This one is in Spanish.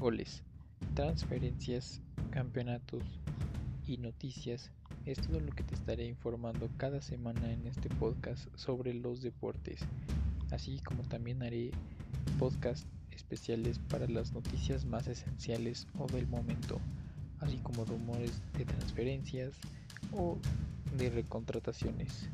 goles, transferencias, campeonatos y noticias es todo lo que te estaré informando cada semana en este podcast sobre los deportes, así como también haré podcasts especiales para las noticias más esenciales o del momento, así como rumores de transferencias o de recontrataciones.